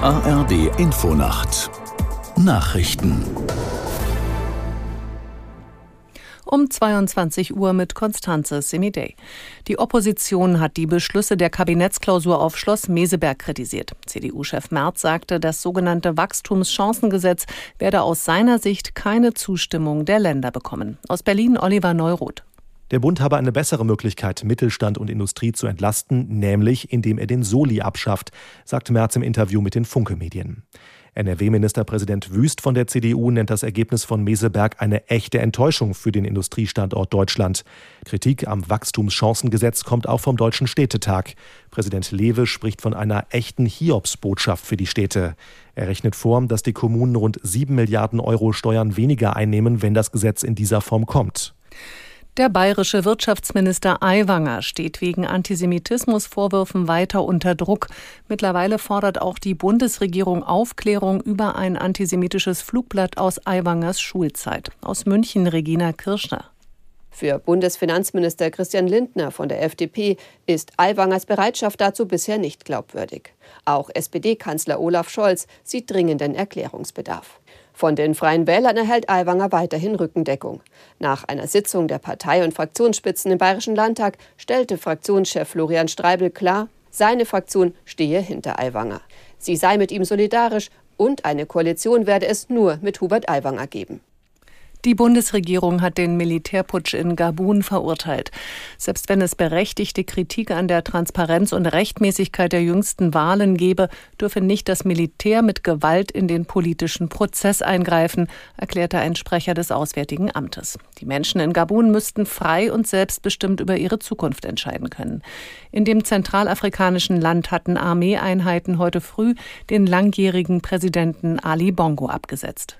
ARD Infonacht Nachrichten um 22 Uhr mit Konstanze Semidey. Die Opposition hat die Beschlüsse der Kabinettsklausur auf Schloss Meseberg kritisiert. CDU-Chef Merz sagte, das sogenannte Wachstumschancengesetz werde aus seiner Sicht keine Zustimmung der Länder bekommen. Aus Berlin Oliver Neuroth. Der Bund habe eine bessere Möglichkeit, Mittelstand und Industrie zu entlasten, nämlich indem er den Soli abschafft, sagte Merz im Interview mit den Funke-Medien. NRW-Ministerpräsident Wüst von der CDU nennt das Ergebnis von Meseberg eine echte Enttäuschung für den Industriestandort Deutschland. Kritik am Wachstumschancengesetz kommt auch vom Deutschen Städtetag. Präsident Lewe spricht von einer echten Hiobsbotschaft für die Städte. Er rechnet vor, dass die Kommunen rund sieben Milliarden Euro Steuern weniger einnehmen, wenn das Gesetz in dieser Form kommt. Der bayerische Wirtschaftsminister Aiwanger steht wegen Antisemitismusvorwürfen weiter unter Druck. Mittlerweile fordert auch die Bundesregierung Aufklärung über ein antisemitisches Flugblatt aus Aiwangers Schulzeit. Aus München Regina Kirschner. Für Bundesfinanzminister Christian Lindner von der FDP ist Aiwangers Bereitschaft dazu bisher nicht glaubwürdig. Auch SPD-Kanzler Olaf Scholz sieht dringenden Erklärungsbedarf. Von den Freien Wählern erhält Aiwanger weiterhin Rückendeckung. Nach einer Sitzung der Partei- und Fraktionsspitzen im Bayerischen Landtag stellte Fraktionschef Florian Streibel klar, seine Fraktion stehe hinter Aiwanger. Sie sei mit ihm solidarisch und eine Koalition werde es nur mit Hubert Aiwanger geben. Die Bundesregierung hat den Militärputsch in Gabun verurteilt. Selbst wenn es berechtigte Kritik an der Transparenz und Rechtmäßigkeit der jüngsten Wahlen gebe, dürfe nicht das Militär mit Gewalt in den politischen Prozess eingreifen, erklärte ein Sprecher des Auswärtigen Amtes. Die Menschen in Gabun müssten frei und selbstbestimmt über ihre Zukunft entscheiden können. In dem zentralafrikanischen Land hatten Armeeeinheiten heute früh den langjährigen Präsidenten Ali Bongo abgesetzt.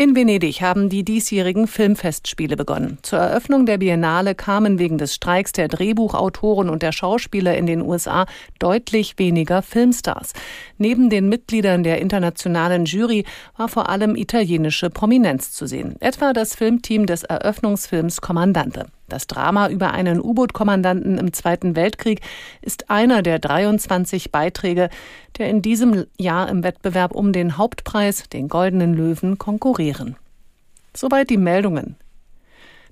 In Venedig haben die diesjährigen Filmfestspiele begonnen. Zur Eröffnung der Biennale kamen wegen des Streiks der Drehbuchautoren und der Schauspieler in den USA deutlich weniger Filmstars. Neben den Mitgliedern der internationalen Jury war vor allem italienische Prominenz zu sehen, etwa das Filmteam des Eröffnungsfilms Kommandante. Das Drama über einen U-Boot-Kommandanten im Zweiten Weltkrieg ist einer der 23 Beiträge, der in diesem Jahr im Wettbewerb um den Hauptpreis, den Goldenen Löwen, konkurrieren. Soweit die Meldungen.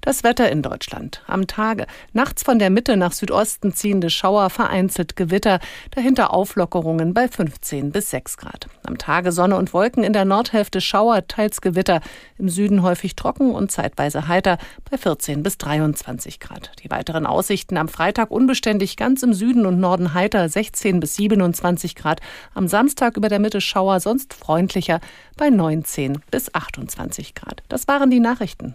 Das Wetter in Deutschland. Am Tage. Nachts von der Mitte nach Südosten ziehende Schauer, vereinzelt Gewitter, dahinter Auflockerungen bei 15 bis 6 Grad. Am Tage Sonne und Wolken in der Nordhälfte Schauer, teils Gewitter. Im Süden häufig trocken und zeitweise heiter bei 14 bis 23 Grad. Die weiteren Aussichten am Freitag unbeständig ganz im Süden und Norden heiter 16 bis 27 Grad. Am Samstag über der Mitte Schauer, sonst freundlicher bei 19 bis 28 Grad. Das waren die Nachrichten.